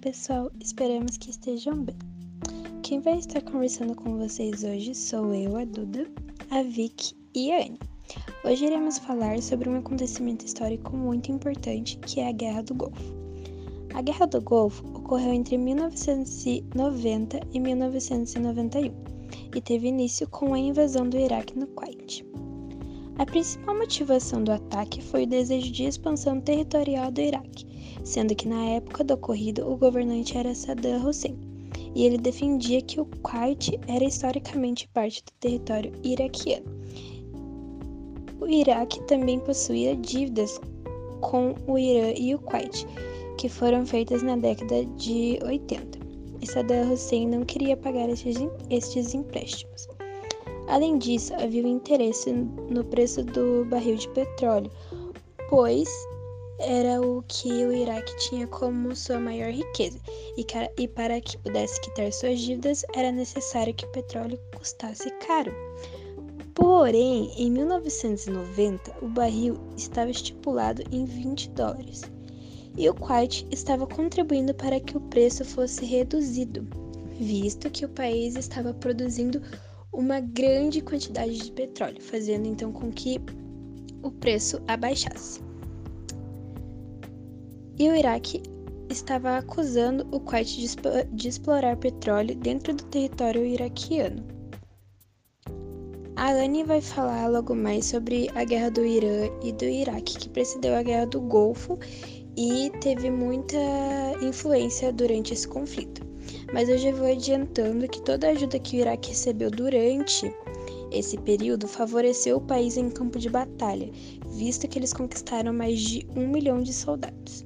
pessoal, esperamos que estejam bem. Quem vai estar conversando com vocês hoje sou eu, a Duda, a Vicky e a Anne. Hoje iremos falar sobre um acontecimento histórico muito importante que é a Guerra do Golfo. A Guerra do Golfo ocorreu entre 1990 e 1991 e teve início com a invasão do Iraque no Kuwait. A principal motivação do ataque foi o desejo de expansão territorial do Iraque, sendo que na época do ocorrido o governante era Saddam Hussein, e ele defendia que o Kuwait era historicamente parte do território iraquiano. O Iraque também possuía dívidas com o Irã e o Kuwait, que foram feitas na década de 80, e Saddam Hussein não queria pagar estes, empréstimos. Além disso, havia um interesse no preço do barril de petróleo, pois era o que o Iraque tinha como sua maior riqueza, e, para que pudesse quitar suas dívidas era necessário que o petróleo custasse caro. Porém, em 1990, o barril estava estipulado em 20 dólares e o Kuwait estava contribuindo para que o preço fosse reduzido, visto que o país estava produzindo uma grande quantidade de petróleo, fazendo então com que o preço abaixasse. E o Iraque estava acusando o Kuwait de, de explorar petróleo dentro do território iraquiano. A Anne vai falar logo mais sobre a guerra do Irã e do Iraque, que precedeu a guerra do Golfo e teve muita influência durante esse conflito mas eu já vou adiantando que toda a ajuda que o Iraque recebeu durante esse período favoreceu o país em campo de batalha, visto que eles conquistaram mais de um milhão de soldados.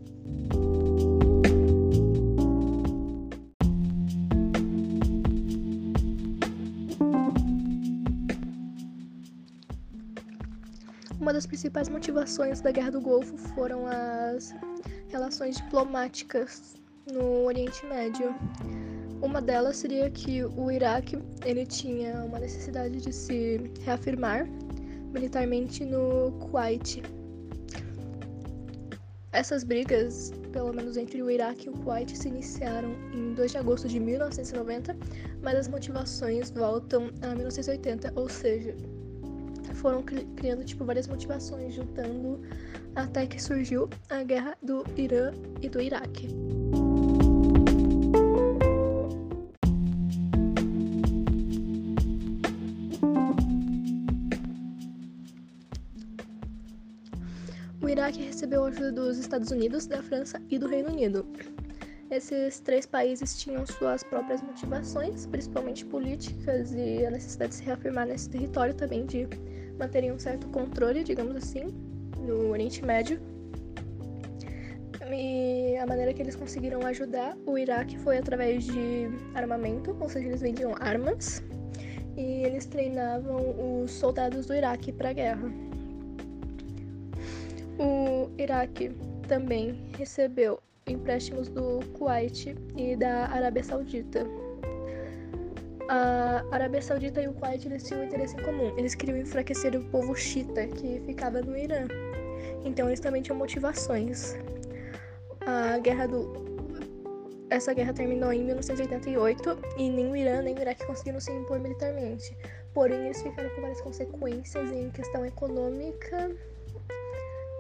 Uma das principais motivações da Guerra do Golfo foram as relações diplomáticas no Oriente Médio. Uma delas seria que o Iraque ele tinha uma necessidade de se reafirmar militarmente no Kuwait. Essas brigas, pelo menos entre o Iraque e o Kuwait, se iniciaram em 2 de agosto de 1990, mas as motivações voltam a 1980, ou seja, foram criando tipo várias motivações, juntando até que surgiu a guerra do Irã e do Iraque. O Iraque recebeu ajuda dos Estados Unidos, da França e do Reino Unido. Esses três países tinham suas próprias motivações, principalmente políticas, e a necessidade de se reafirmar nesse território também, de manterem um certo controle, digamos assim, no Oriente Médio. E a maneira que eles conseguiram ajudar o Iraque foi através de armamento, ou seja, eles vendiam armas e eles treinavam os soldados do Iraque para a guerra. O Iraque também recebeu empréstimos do Kuwait e da Arábia Saudita. A Arábia Saudita e o Kuwait eles tinham um interesse em comum. Eles queriam enfraquecer o povo xiita que ficava no Irã. Então eles também tinham motivações. A guerra do essa guerra terminou em 1988 e nem o Irã nem o Iraque conseguiram se impor militarmente. Porém, eles ficaram com várias consequências em questão econômica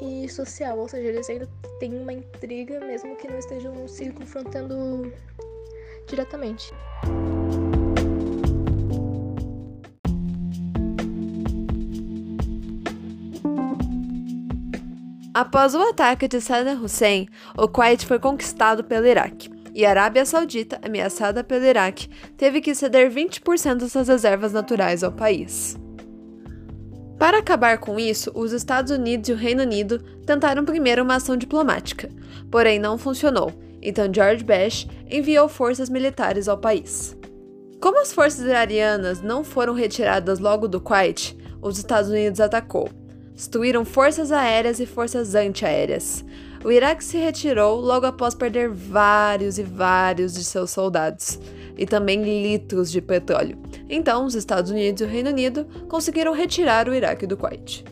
e social, ou seja, eles ainda têm uma intriga mesmo que não estejam se confrontando diretamente. Após o ataque de Saddam Hussein, o Kuwait foi conquistado pelo Iraque, e a Arábia Saudita, ameaçada pelo Iraque, teve que ceder 20% das suas reservas naturais ao país. Para acabar com isso, os Estados Unidos e o Reino Unido tentaram primeiro uma ação diplomática, porém não funcionou, então George Bush enviou forças militares ao país. Como as forças iranianas não foram retiradas logo do Kuwait, os Estados Unidos atacou. Destruíram forças aéreas e forças antiaéreas. O Iraque se retirou logo após perder vários e vários de seus soldados e também litros de petróleo. Então, os Estados Unidos e o Reino Unido conseguiram retirar o Iraque do Kuwait.